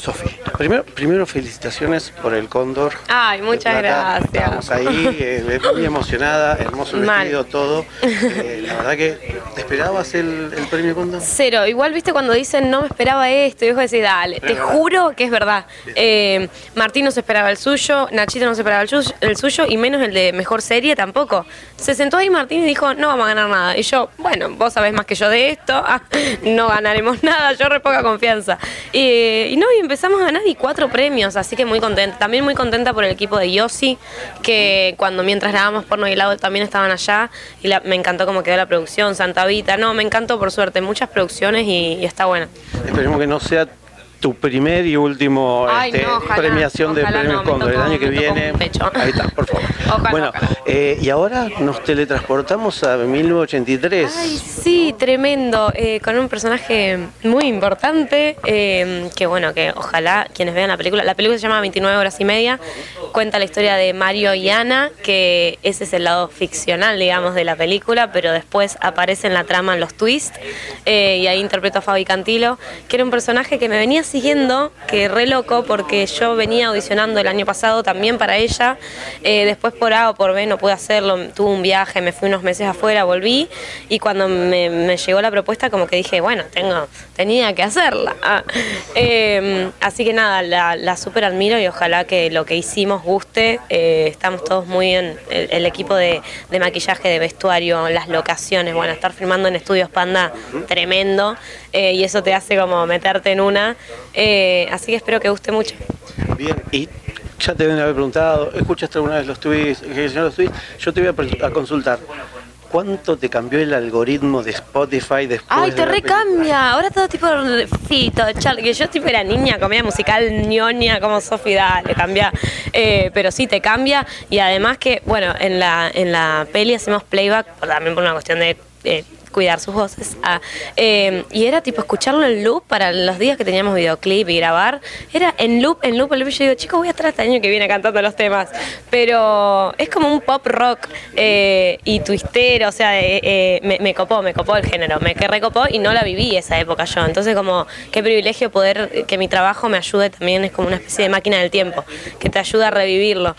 Sofi, primero, primero felicitaciones por el cóndor. Ay, muchas gracias. Estamos ahí, eh, muy emocionada, hermoso el Mal. vestido, todo. Eh, la verdad que, ¿te esperabas el, el premio cóndor? Cero, igual viste cuando dicen no me esperaba esto, y vos decís, dale, te juro que es verdad. Eh, Martín no se esperaba el suyo, Nachito no se esperaba el suyo, el suyo y menos el de mejor serie tampoco. Se sentó ahí Martín y dijo, no vamos a ganar nada. Y yo, bueno, vos sabés más que yo de esto, ah, no ganaremos nada, yo re poca confianza. Y no, y empezamos a ganar y cuatro premios, así que muy contenta. También muy contenta por el equipo de Yossi, que cuando mientras grabamos porno y helado también estaban allá y la- me encantó cómo quedó la producción, Santa Vita, no, me encantó por suerte, muchas producciones y, y está buena. Esperemos que no sea tu primer y último Ay, este, no, ojalá, premiación de premios no, Cóndor. El año que viene. Ahí está, por favor. Ojalá, bueno. Eh, y ahora nos teletransportamos a 1983. Ay, sí, tremendo, eh, con un personaje muy importante, eh, que bueno, que ojalá quienes vean la película, la película se llama 29 horas y media, cuenta la historia de Mario y Ana, que ese es el lado ficcional, digamos, de la película, pero después aparece en la trama los twists, y ahí interpreto a Fabi Cantilo, que era un personaje que me venía siguiendo, que re loco, porque yo venía audicionando el año pasado también para ella, después por A o por B pude hacerlo, tuve un viaje, me fui unos meses afuera, volví, y cuando me, llegó la propuesta como que dije, bueno, tengo, tenía que hacerla. Ah, eh, así que nada, la, la super admiro y ojalá que lo que hicimos guste. Eh, estamos todos muy bien, el, equipo de, de maquillaje, de vestuario, las locaciones, bueno, estar filmando en Estudios Panda, tremendo, eh, y eso te hace como meterte en una. Eh, así que espero que guste mucho. Bien, y ya te deben haber preguntado, ¿escuchaste alguna vez los tweets? ¿Qué son los tweets? Yo te voy a, consultar. ¿Cuánto te cambió el algoritmo de Spotify después Ay, te recambia. Ahora todo tipo de fito, Charlie. Que yo tipo era niña, comedia musical, ñoña, como Sofi, dale, cambia. Eh, pero sí, te cambia. Y además que, bueno, en la, en la peli hacemos playback, también por una cuestión de eh, cuidar sus voces. Eh, y era tipo escucharlo en loop para los días que teníamos videoclip y grabar. Era en loop, en loop, en loop. Y yo digo, chicos, voy a estar este año que viene cantando los temas. Pero es como un pop rock eh, y twistero, o sea, eh, eh, me, me copó, me copó el género, me recopó y no la viví esa época yo. Entonces como qué privilegio poder que mi trabajo me ayude también, es como una especie de máquina del tiempo, que te ayuda a revivirlo.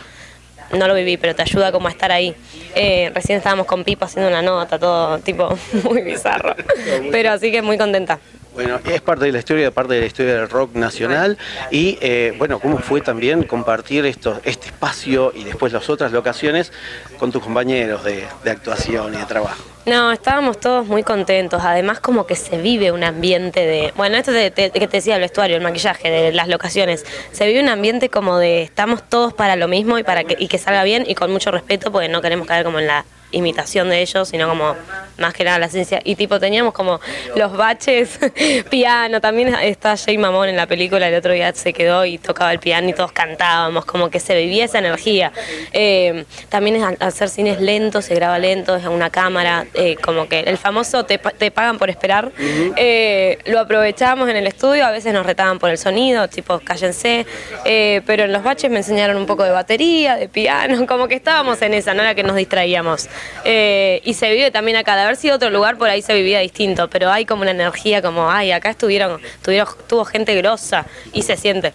No lo viví, pero te ayuda como a estar ahí. Eh, recién estábamos con Pipo haciendo una nota, todo tipo muy bizarro. Pero así que muy contenta. Bueno, es parte de la historia, parte de la historia del rock nacional y eh, bueno, cómo fue también compartir esto, este espacio y después las otras locaciones con tus compañeros de, de actuación y de trabajo. No, estábamos todos muy contentos. Además, como que se vive un ambiente de. Bueno, esto que te decía el vestuario, el maquillaje, de las locaciones. Se vive un ambiente como de estamos todos para lo mismo y para que, y que salga bien y con mucho respeto, porque no queremos caer como en la imitación de ellos, sino como más que nada la ciencia. Y tipo, teníamos como los baches, piano. También está Jay Mamón en la película, el otro día se quedó y tocaba el piano y todos cantábamos, como que se vivía esa energía. Eh, también es hacer cines lentos, se graba lento, es a una cámara, eh, como que el famoso te, te pagan por esperar. Eh, lo aprovechábamos en el estudio, a veces nos retaban por el sonido, tipo cállense, pero en los baches me enseñaron un poco de batería, de piano, como que estábamos en esa, no era que nos distraíamos. Y se vive también acá, de haber sido otro lugar, por ahí se vivía distinto, pero hay como una energía como, ay, acá estuvieron, tuvieron, tuvo gente grosa y se siente.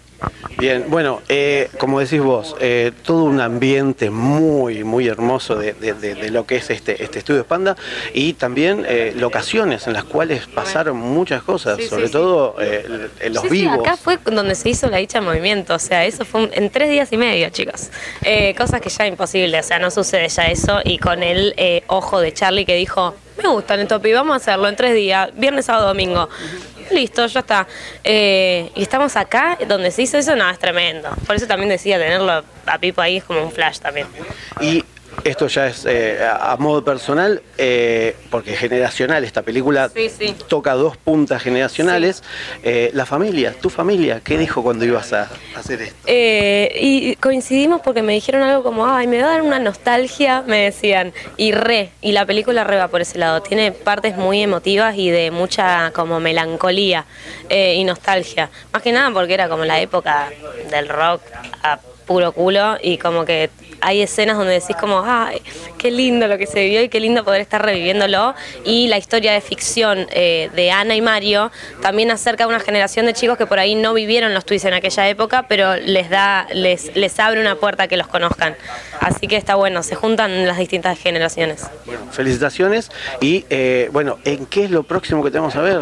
Bien, bueno, eh, como decís vos, eh, todo un ambiente muy, muy hermoso de, de- de- de lo que es este, este estudio Panda y también eh, locaciones en las cuales pasaron muchas cosas, Sí, sobre sí. todo eh, en los Sí, sí, vivos. acá fue donde se hizo la dicha en movimiento, o sea, eso fue un- en tres días y medio, chicos. Eh, cosas que ya imposible, o sea, no sucede ya eso. Y con el eh, ojo de Charlie que dijo, me gustan estos pibes, vamos a hacerlo en tres días, viernes, sábado, domingo. Listo, ya está. Eh, y estamos acá, donde se hizo eso, nada, es tremendo. Por eso también decía, tenerlo a Pipo ahí es como un flash también. Y esto ya es eh, a, modo personal, eh, porque es generacional, esta película Sí, sí. toca dos puntas generacionales. Eh, la familia, tu familia, ¿qué dijo cuando ibas a hacer esto? Eh, y coincidimos porque me dijeron algo como, ay, me va a dar una nostalgia, me decían, y re, y la película re va por ese lado, tiene partes muy emotivas y de mucha como melancolía eh, y nostalgia, más que nada porque era como la época del rock a puro culo y como que hay escenas donde decís como, ay, qué lindo lo que se vivió y qué lindo poder estar reviviéndolo. Y la historia de ficción eh, de Ana y Mario también acerca a una generación de chicos que por ahí no vivieron los twists en aquella época, pero les da, les, les abre una puerta que los conozcan. Así que está bueno, se juntan las distintas generaciones. Bueno, felicitaciones y eh, bueno, ¿en qué es lo próximo que tenemos a ver?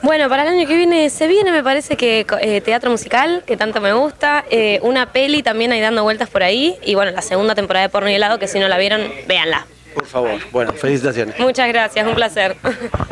Bueno, para el año que viene se viene, me parece que eh, teatro musical, que tanto me gusta, eh, una peli también ahí dando vueltas por ahí, y bueno, la segunda temporada de Porno y Helado, que si no la vieron, véanla. Por favor, bueno, felicitaciones. Muchas gracias, un placer.